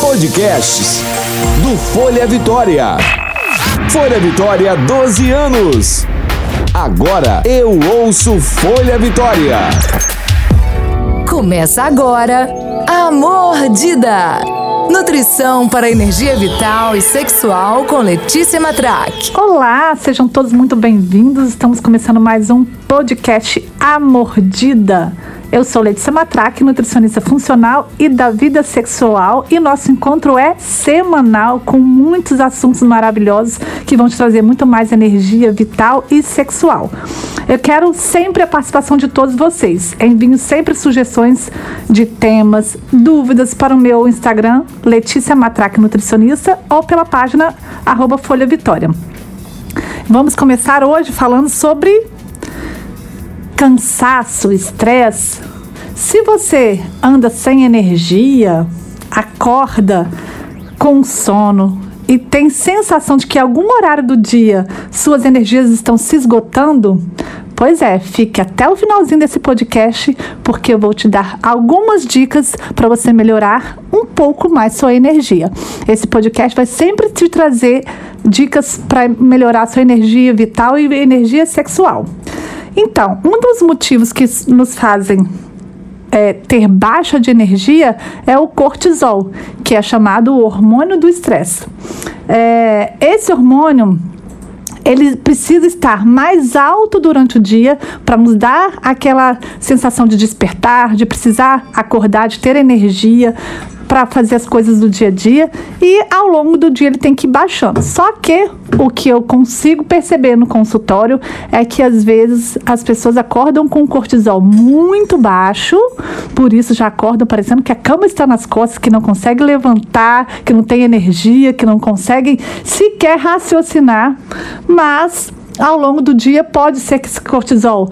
Podcasts do Folha Vitória. Folha Vitória, 12 anos. Agora eu ouço Folha Vitória. Começa agora a Mordida. Nutrição para energia vital e sexual com Letícia Matrac. Olá, sejam todos muito bem-vindos. Estamos começando mais um podcast A Mordida. Eu sou Letícia Matraque, nutricionista funcional e da vida sexual, e nosso encontro é semanal com muitos assuntos maravilhosos que vão te trazer muito mais energia vital e sexual. Eu quero sempre a participação de todos vocês. Enviem sempre sugestões de temas, dúvidas para o meu Instagram, Letícia Matraque Nutricionista, ou pela página arroba Folha Vitória. Vamos começar hoje falando sobre cansaço, estresse. Se você anda sem energia, acorda com sono e tem sensação de que algum horário do dia suas energias estão se esgotando, Pois é, fique até o finalzinho desse podcast, porque eu vou te dar algumas dicas para você melhorar um pouco mais sua energia. Esse podcast vai sempre te trazer dicas para melhorar sua energia vital e energia sexual. Então, um dos motivos que nos fazem é, ter baixa de energia é o cortisol, que é chamado hormônio do estresse. É, esse hormônio ele precisa estar mais alto durante o dia para nos dar aquela sensação de despertar, de precisar acordar, de ter energia para fazer as coisas do dia a dia e ao longo do dia ele tem que ir baixando. Só que o que eu consigo perceber no consultório é que às vezes as pessoas acordam com cortisol muito baixo, por isso já acordam parecendo que a cama está nas costas, que não consegue levantar, que não tem energia, que não conseguem sequer raciocinar, mas ao longo do dia pode ser que esse cortisol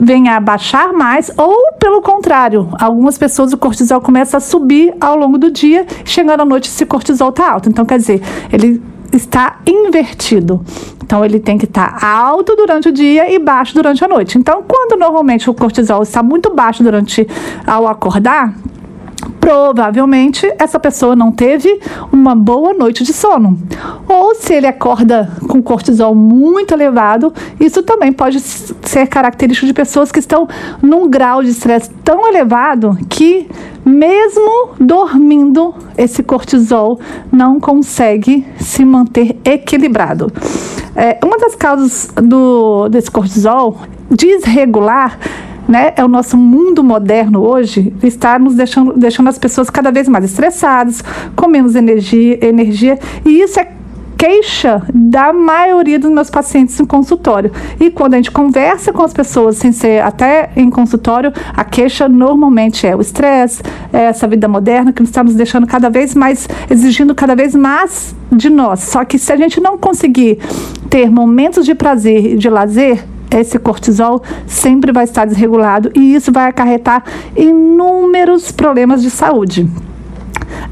venha a baixar mais, ou pelo contrário, algumas pessoas o cortisol começa a subir ao longo do dia, chegando à noite esse cortisol está alto. Então, quer dizer, ele está invertido. Então ele tem que estar tá alto durante o dia e baixo durante a noite. Então, quando normalmente o cortisol está muito baixo durante ao acordar, provavelmente essa pessoa não teve uma boa noite de sono. Ou se ele acorda com cortisol muito elevado, isso também pode ser característico de pessoas que estão num grau de estresse tão elevado que mesmo dormindo, esse cortisol não consegue se manter equilibrado. É, uma das causas do, desse cortisol desregular né, é o nosso mundo moderno hoje, está nos deixando, deixando as pessoas cada vez mais estressadas, com menos energia, energia e isso é queixa da maioria dos meus pacientes no consultório. E quando a gente conversa com as pessoas, sem ser até em consultório, a queixa normalmente é o estresse, é essa vida moderna que está nos deixando cada vez mais, exigindo cada vez mais de nós. Só que se a gente não conseguir ter momentos de prazer e de lazer, esse cortisol sempre vai estar desregulado e isso vai acarretar inúmeros problemas de saúde.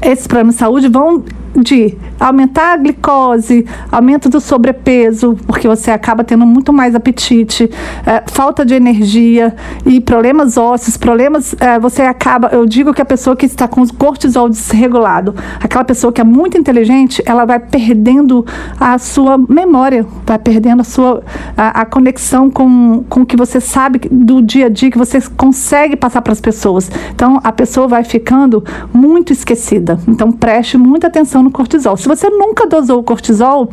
Esses problemas de saúde vão de aumentar a glicose, aumento do sobrepeso, porque você acaba tendo muito mais apetite, é, falta de energia e problemas ósseos, problemas. É, você acaba, eu digo que a pessoa que está com cortisol desregulado, aquela pessoa que é muito inteligente, ela vai perdendo a sua memória, vai perdendo a sua a, a conexão com, com o que você sabe do dia a dia, que você consegue passar para as pessoas. Então a pessoa vai ficando muito esquecida. Então preste muita atenção no cortisol. Se você nunca dosou o cortisol,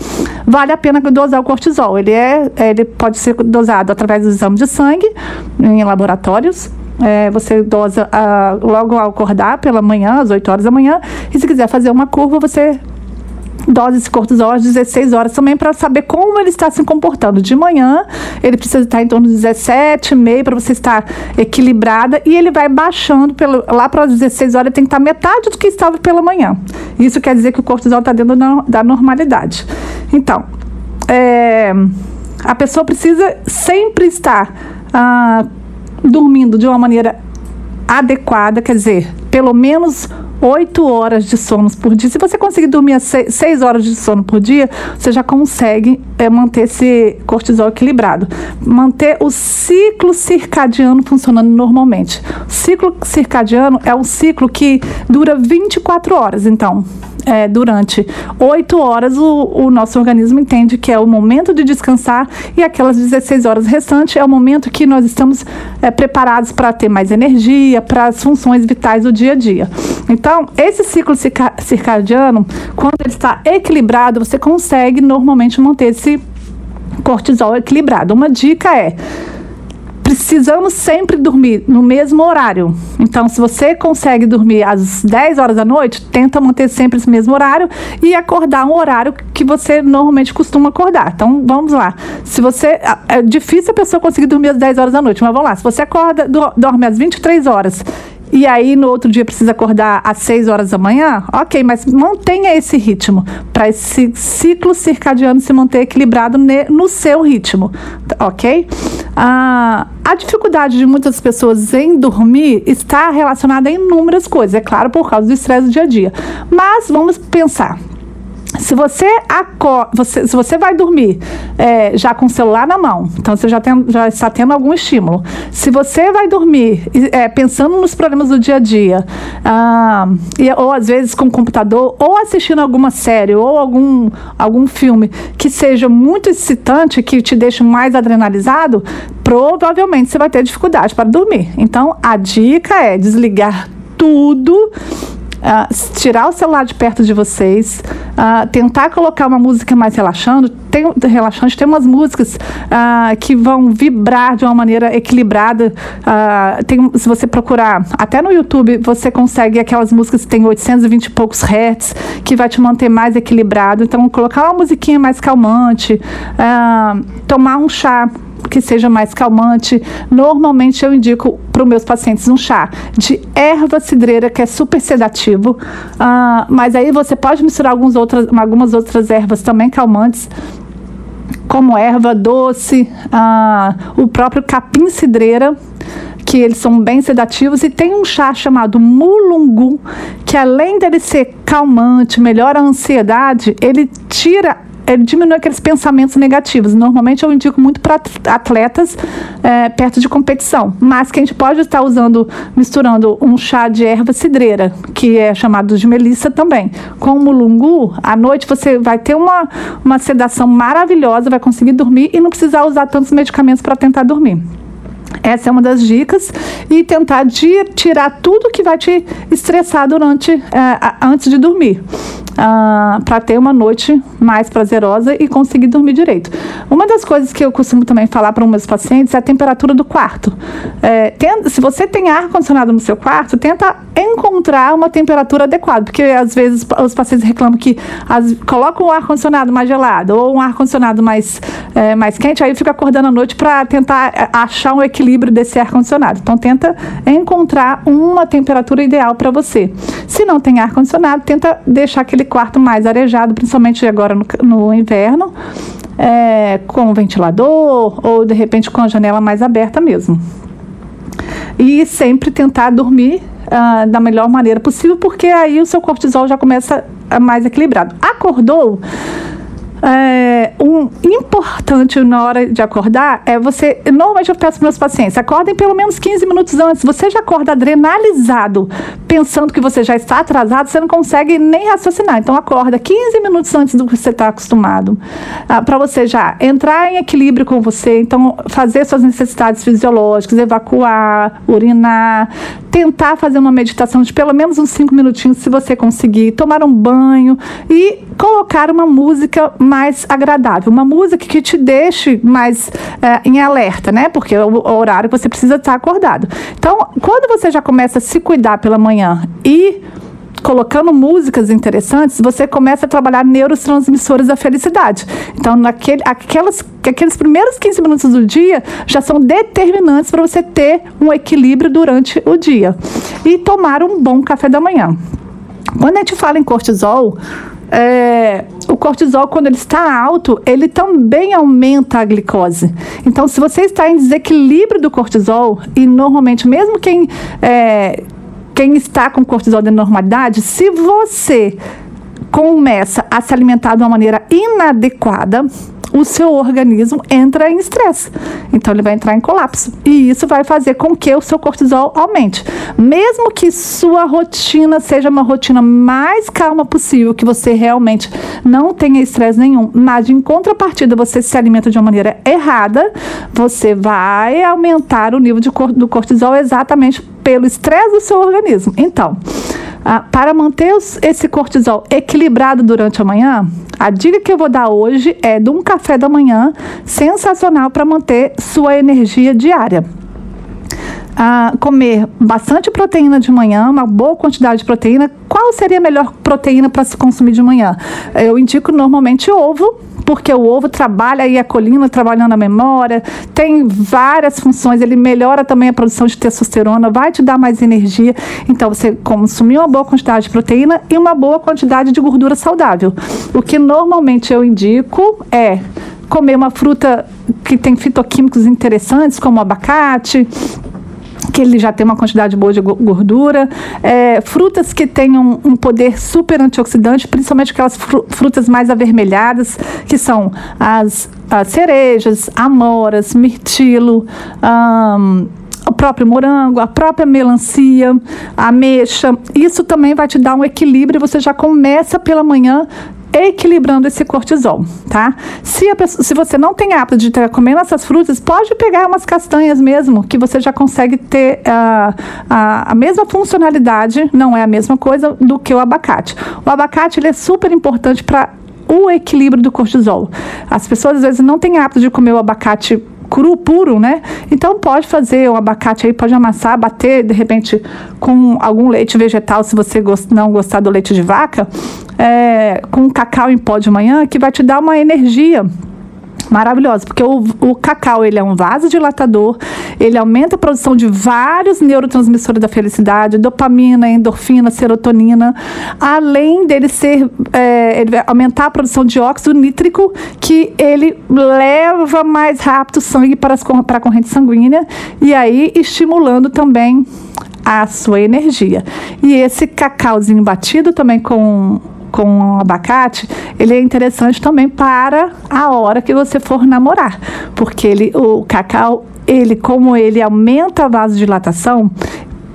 vale a pena dosar o cortisol. Ele, é, ele pode ser dosado através do exame de sangue em laboratórios. É, você dosa uh, logo ao acordar pela manhã, às 8 horas da manhã. E se quiser fazer uma curva, você doses de cortisol às 16 horas também para saber como ele está se comportando. De manhã, ele precisa estar em torno de 17, meio para você estar equilibrada e ele vai baixando pelo, lá para as 16 horas, ele tem que estar metade do que estava pela manhã. Isso quer dizer que o cortisol está dentro da, da normalidade. Então, é, a pessoa precisa sempre estar ah, dormindo de uma maneira adequada, quer dizer, pelo menos 8 horas de sono por dia. Se você conseguir dormir 6 horas de sono por dia, você já consegue é, manter esse cortisol equilibrado. Manter o ciclo circadiano funcionando normalmente. O ciclo circadiano é um ciclo que dura 24 horas. Então, é, durante oito horas, o, o, nosso organismo entende que é o momento de descansar e aquelas 16 horas restantes é o momento que nós estamos é, preparados para ter mais energia, para as funções vitais do dia a dia. Então, esse ciclo circadiano, quando ele está equilibrado, você consegue normalmente manter esse cortisol equilibrado. Uma dica é precisamos sempre dormir no mesmo horário. Então, se você consegue dormir às 10 horas da noite, tenta manter sempre esse mesmo horário e acordar um horário que você normalmente costuma acordar. Então, vamos lá. Se você. É difícil a pessoa conseguir dormir às 10 horas da noite, mas vamos lá. Se você acorda, dorme às 23 horas e aí no outro dia precisa acordar às 6 horas da manhã, ok, mas mantenha esse ritmo para esse ciclo circadiano se manter equilibrado no seu ritmo, ok? Ah, a dificuldade de muitas pessoas em dormir está relacionada a inúmeras coisas, é claro, por causa do estresse do dia a dia. Mas vamos pensar, se você, você, se você vai dormir é, já com o celular na mão, então você já, tem, já está tendo algum estímulo. Se você vai dormir é, pensando nos problemas do dia a dia, ah, e, ou às vezes com o computador, ou assistindo alguma série, ou algum, algum filme que seja muito excitante, que te deixe mais adrenalizado, provavelmente você vai ter dificuldade para dormir. Então a dica é desligar tudo Uh, tirar o celular de perto de vocês, uh, tentar colocar uma música mais relaxando, tem, relaxante, tem umas músicas uh, que vão vibrar de uma maneira equilibrada. tem, se você procurar, até no YouTube, você consegue aquelas músicas que tem 820 e poucos hertz, que vai te manter mais equilibrado. Então, colocar uma musiquinha mais calmante, tomar um chá que seja mais calmante. Normalmente eu indico para os meus pacientes um chá de erva cidreira, que é super sedativo, uh, mas aí você pode misturar algumas outras, algumas outras ervas também calmantes como erva doce, uh, o próprio capim cidreira, que eles são bem sedativos, e tem um chá chamado mulungu, que além dele ser calmante, melhora a ansiedade, ele tira ele diminui aqueles pensamentos negativos. Normalmente eu indico muito para atletas é, perto de competição, mas que a gente pode estar usando, misturando um chá de erva cidreira, que é chamado de melissa também, com o mulungu, à noite você vai ter uma, uma sedação maravilhosa, vai conseguir dormir e não precisar usar tantos medicamentos para tentar dormir. Essa é uma das dicas e tentar de, tirar tudo que vai te estressar durante é, antes de dormir uh, para ter uma noite mais prazerosa e conseguir dormir direito. Uma das coisas que eu costumo também falar para meus pacientes é a temperatura do quarto. É, tenta, se você tem ar condicionado no seu quarto, tenta encontrar uma temperatura adequada, porque às vezes os pacientes reclamam que as, colocam um ar condicionado mais gelado ou um ar condicionado mais, é, mais quente, aí fica acordando à noite para tentar é, achar um equilíbrio desse ar condicionado. Então tenta encontrar uma temperatura ideal para você. Se não tem ar condicionado, tenta deixar aquele quarto mais arejado, principalmente agora no, no inverno, é, com ventilador ou de repente com a janela mais aberta mesmo. E sempre tentar dormir uh, da melhor maneira possível, porque aí o seu cortisol já começa mais equilibrado. Acordou? É, um importante na hora de acordar é você. Normalmente eu peço para meus pacientes: acordem pelo menos 15 minutos antes. Você já acorda adrenalizado, pensando que você já está atrasado, você não consegue nem raciocinar. Então, acorda 15 minutos antes do que você está acostumado, ah, para você já entrar em equilíbrio com você. Então, fazer suas necessidades fisiológicas, evacuar, urinar, tentar fazer uma meditação de pelo menos uns 5 minutinhos, se você conseguir, tomar um banho e colocar uma música mais agradável, uma música que te deixe mais é, em alerta, né? Porque é o horário que você precisa estar acordado. Então, quando você já começa a se cuidar pela manhã e colocando músicas interessantes, você começa a trabalhar neurotransmissores da felicidade. Então, naquele, aquelas, aqueles primeiros 15 minutos do dia já são determinantes para você ter um equilíbrio durante o dia. E tomar um bom café da manhã. Quando a gente fala em cortisol, é, o cortisol, quando ele está alto, ele também aumenta a glicose. Então, se você está em desequilíbrio do cortisol, e normalmente, mesmo quem é, quem está com cortisol de normalidade, se você começa a se alimentar de uma maneira inadequada, o seu organismo entra em estresse. Então ele vai entrar em colapso. E isso vai fazer com que o seu cortisol aumente. Mesmo que sua rotina seja uma rotina mais calma possível, que você realmente não tenha estresse nenhum, mas em contrapartida você se alimenta de uma maneira errada, você vai aumentar o nível de, do cortisol exatamente pelo estresse do seu organismo. Então, ah, para manter esse cortisol equilibrado durante a manhã, a dica que eu vou dar hoje é de um café da manhã sensacional para manter sua energia diária. Ah, comer bastante proteína de manhã, uma boa quantidade de proteína. Qual seria a melhor proteína para se consumir de manhã? Eu indico normalmente ovo, porque o ovo trabalha aí a colina, trabalhando a memória, tem várias funções, ele melhora também a produção de testosterona, vai te dar mais energia. Então, você consumir uma boa quantidade de proteína e uma boa quantidade de gordura saudável. O que normalmente eu indico é comer uma fruta que tem fitoquímicos interessantes, como abacate, que ele já tem uma quantidade boa de gordura, é, frutas que tenham um poder super antioxidante, principalmente aquelas frutas mais avermelhadas, que são as, as cerejas, amoras, mirtilo, um, o próprio morango, a própria melancia, a ameixa. Isso também vai te dar um equilíbrio. Você já começa pela manhã equilibrando esse cortisol, tá? Se, pessoa, se você não tem hábito de estar comendo essas frutas, pode pegar umas castanhas mesmo, que você já consegue ter uh, a, a mesma funcionalidade, não é a mesma coisa do que o abacate. O abacate ele é super importante para o equilíbrio do cortisol. As pessoas às vezes não têm hábito de comer o abacate cru, puro, né? Então pode fazer o abacate aí, pode amassar, bater de repente com algum leite vegetal, se você não gostar do leite de vaca, é, com cacau em pó de manhã, que vai te dar uma energia maravilhosa, porque o, o cacau ele é um vasodilatador, ele aumenta a produção de vários neurotransmissores da felicidade, dopamina, endorfina, serotonina, além dele ser, é, ele aumentar a produção de óxido nítrico, que ele leva mais rápido o sangue para, as, para a corrente sanguínea, e aí estimulando também a sua energia. E esse cacauzinho batido também com com abacate, ele é interessante também para a hora que você for namorar, porque ele, o cacau, ele como ele aumenta a vasodilatação,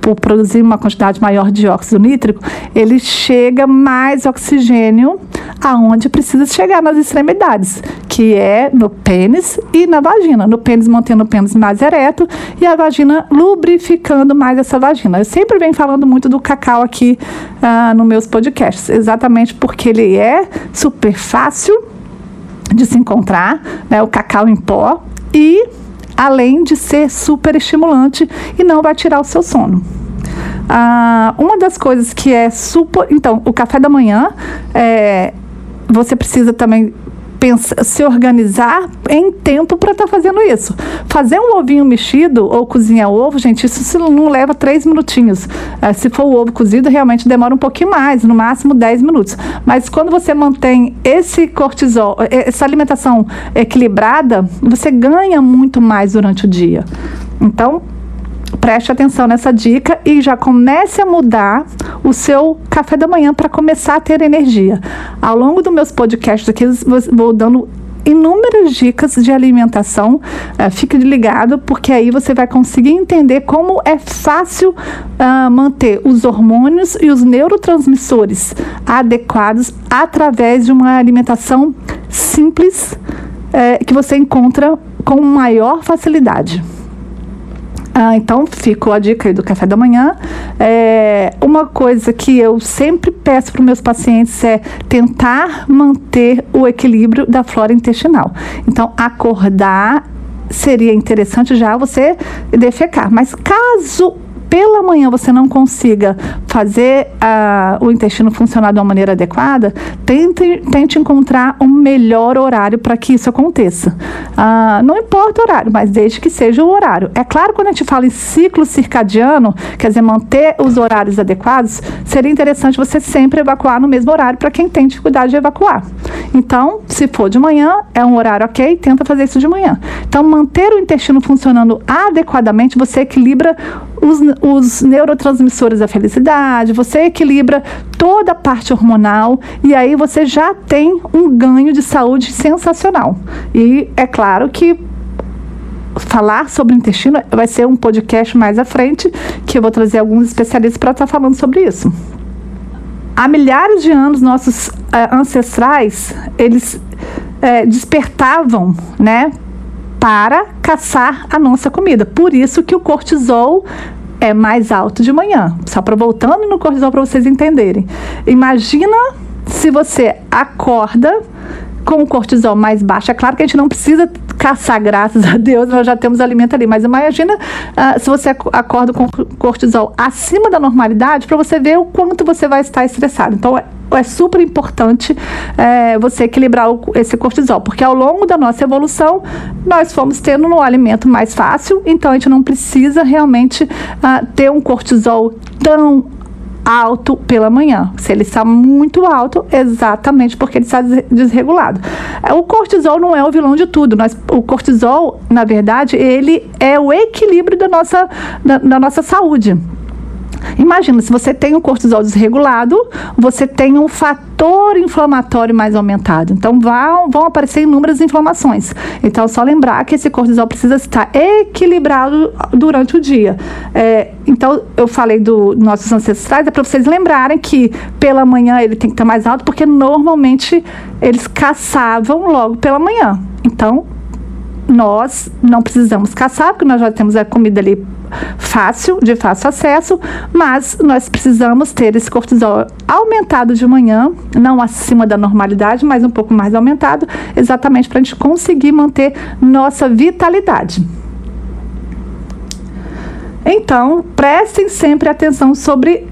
por produzir uma quantidade maior de óxido nítrico, ele chega mais oxigênio aonde precisa chegar nas extremidades, que é no pênis e na vagina. No pênis mantendo o pênis mais ereto e a vagina lubrificando mais essa vagina. Eu sempre venho falando muito do cacau aqui uh, nos meus podcasts, exatamente porque ele é super fácil de se encontrar, né, o cacau em pó e além de ser super estimulante e não vai tirar o seu sono. Ah, uma das coisas que é super. Então, o café da manhã, é, você precisa também pensar, se organizar em tempo para estar tá fazendo isso. Fazer um ovinho mexido ou cozinhar ovo, gente, isso não leva três minutinhos. É, se for o ovo cozido, realmente demora um pouquinho mais, no máximo 10 minutos. Mas quando você mantém esse cortisol, essa alimentação equilibrada, você ganha muito mais durante o dia. Então, preste atenção nessa dica e já comece a mudar o seu café da manhã para começar a ter energia. Ao longo dos meus podcasts aqui, vou dando inúmeras dicas de alimentação. Uh, fique ligado, porque aí você vai conseguir entender como é fácil uh, manter os hormônios e os neurotransmissores adequados através de uma alimentação simples uh, que você encontra com maior facilidade. Ah, então, ficou a dica aí do café da manhã. É, uma coisa que eu sempre peço para os meus pacientes é tentar manter o equilíbrio da flora intestinal. Então, acordar seria interessante já você defecar. Mas caso pela manhã você não consiga fazer uh, o intestino funcionar de uma maneira adequada, tente, tente encontrar um melhor horário para que isso aconteça. Uh, não importa o horário, mas desde que seja o horário. É claro, quando a gente fala em ciclo circadiano, quer dizer, manter os horários adequados, seria interessante você sempre evacuar no mesmo horário para quem tem dificuldade de evacuar. Então, se for de manhã, é um horário ok, tenta fazer isso de manhã. Então, manter o intestino funcionando adequadamente, você equilibra os, os neurotransmissores da felicidade, você equilibra toda a parte hormonal e aí você já tem um ganho de saúde sensacional. E é claro que falar sobre o intestino vai ser um podcast mais à frente, que eu vou trazer alguns especialistas para estar falando sobre isso. Há milhares de anos, nossos uh, ancestrais, eles uh, despertavam, né, para caçar a nossa comida. Por isso que o cortisol é mais alto de manhã. Só para voltando no cortisol para vocês entenderem. Imagina se você acorda com o cortisol mais baixo. É claro que a gente não precisa caçar, graças a Deus, nós já temos alimento ali. Mas imagina uh, se você acorda com cortisol acima da normalidade para você ver o quanto você vai estar estressado. Então, é, super importante é, você equilibrar o, esse cortisol, porque ao longo da nossa evolução nós fomos tendo um alimento mais fácil, então a gente não precisa realmente uh, ter um cortisol tão alto pela manhã. Se ele está muito alto, exatamente porque ele está desregulado. É, o cortisol não é o vilão de tudo. Nós, o cortisol, na verdade, ele é o equilíbrio da nossa, da, da nossa saúde. Imagina, se você tem um cortisol desregulado, você tem um fator inflamatório mais aumentado. Então, vão, vão aparecer inúmeras inflamações. Então, só lembrar que esse cortisol precisa estar equilibrado durante o dia. É, então, eu falei dos nossos ancestrais, é para vocês lembrarem que pela manhã ele tem que estar mais alto, porque normalmente eles caçavam logo pela manhã. Então, nós não precisamos caçar, porque nós já temos a comida ali fácil, de fácil acesso, mas nós precisamos ter esse cortisol aumentado de manhã, não acima da normalidade, mas um pouco mais aumentado, exatamente para a gente conseguir manter nossa vitalidade. Então, prestem sempre atenção sobre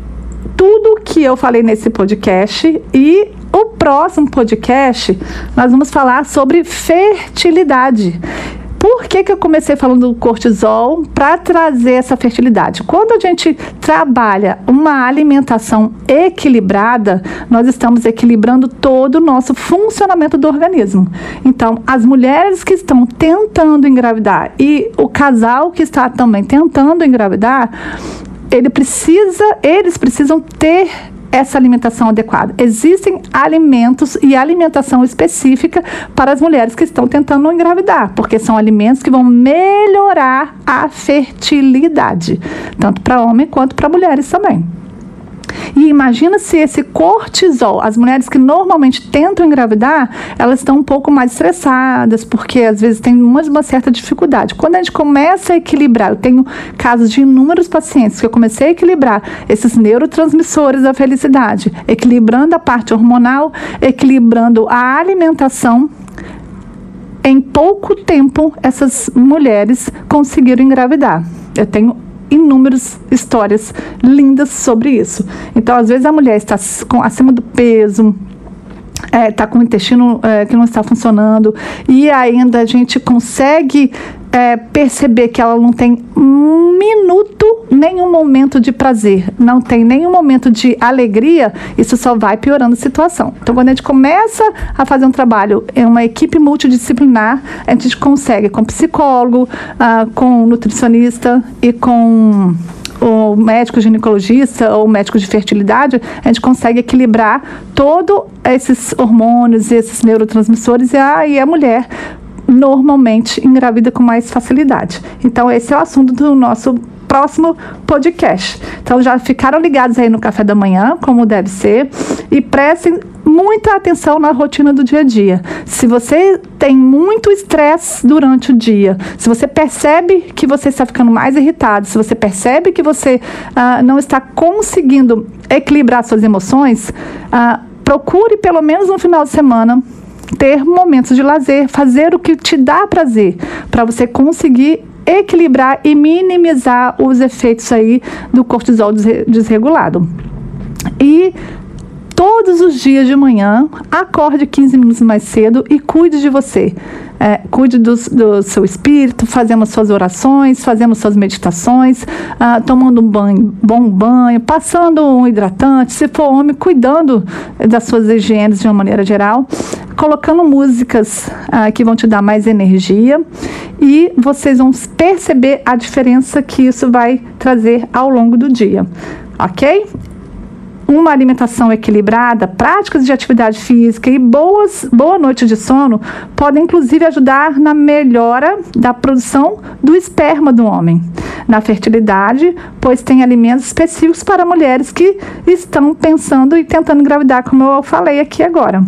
tudo que eu falei nesse podcast e o próximo podcast nós vamos falar sobre fertilidade. Por que, que eu comecei falando do cortisol para trazer essa fertilidade? Quando a gente trabalha uma alimentação equilibrada, nós estamos equilibrando todo o nosso funcionamento do organismo. Então, as mulheres que estão tentando engravidar e o casal que está também tentando engravidar, ele precisa, eles precisam ter essa alimentação adequada. Existem alimentos e alimentação específica para as mulheres que estão tentando engravidar, porque são alimentos que vão melhorar a fertilidade, tanto para homem quanto para mulheres também. E imagina se esse cortisol, as mulheres que normalmente tentam engravidar, elas estão um pouco mais estressadas, porque às vezes tem uma, uma certa dificuldade. Quando a gente começa a equilibrar, eu tenho casos de inúmeros pacientes que eu comecei a equilibrar esses neurotransmissores da felicidade, equilibrando a parte hormonal, equilibrando a alimentação em pouco tempo essas mulheres conseguiram engravidar. Eu tenho inúmeras histórias lindas sobre isso. Então, às vezes a mulher está com, acima do peso, está é, com o intestino é, que não está funcionando e ainda a gente consegue é, perceber que ela não tem um minuto, nenhum momento de prazer, não tem nenhum momento de alegria, isso só vai piorando a situação. Então, quando a gente começa a fazer um trabalho em uma equipe multidisciplinar, a gente consegue com psicólogo, ah, com nutricionista e com o médico ginecologista ou médico de fertilidade, a gente consegue equilibrar todos esses hormônios esses neurotransmissores e a, e a mulher normalmente engravida com mais facilidade. Então, esse é o assunto do nosso próximo podcast. Então já ficaram ligados aí no café da manhã, como deve ser, e prestem muita atenção na rotina do dia a dia. Se você tem muito estresse durante o dia, se você percebe que você está ficando mais irritado, se você percebe que você ah, não está conseguindo equilibrar suas emoções, ah, procure pelo menos no final de semana ter momentos de lazer, fazer o que te dá prazer, para você conseguir equilibrar e minimizar os efeitos aí do cortisol desregulado. E os dias de manhã, acorde 15 minutos mais cedo e cuide de você. É, cuide do, do, seu espírito, fazendo suas orações, fazendo suas meditações, ah, tomando um banho, bom banho, passando um hidratante, se for homem, cuidando das suas higienes de uma maneira geral, colocando músicas ah, que vão te dar mais energia e vocês vão perceber a diferença que isso vai trazer ao longo do dia, ok? Uma alimentação equilibrada, práticas de atividade física e boas, boa noite de sono podem inclusive ajudar na melhora da produção do esperma do homem, na fertilidade, pois tem alimentos específicos para mulheres que estão pensando e tentando engravidar, como eu falei aqui agora.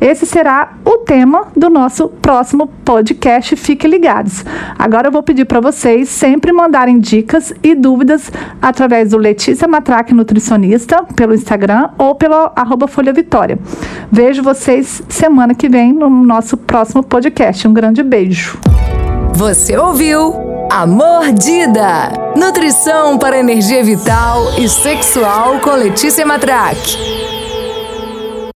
Esse será o tema do nosso próximo podcast. Fiquem ligados. Agora eu vou pedir para vocês sempre mandarem dicas e dúvidas através do Letícia Matraque Nutricionista pelo Instagram ou pelo arroba Folha Vitória. Vejo vocês semana que vem no nosso próximo podcast. Um grande beijo. Você ouviu A Mordida. Nutrição para energia vital e sexual com Letícia Matraque.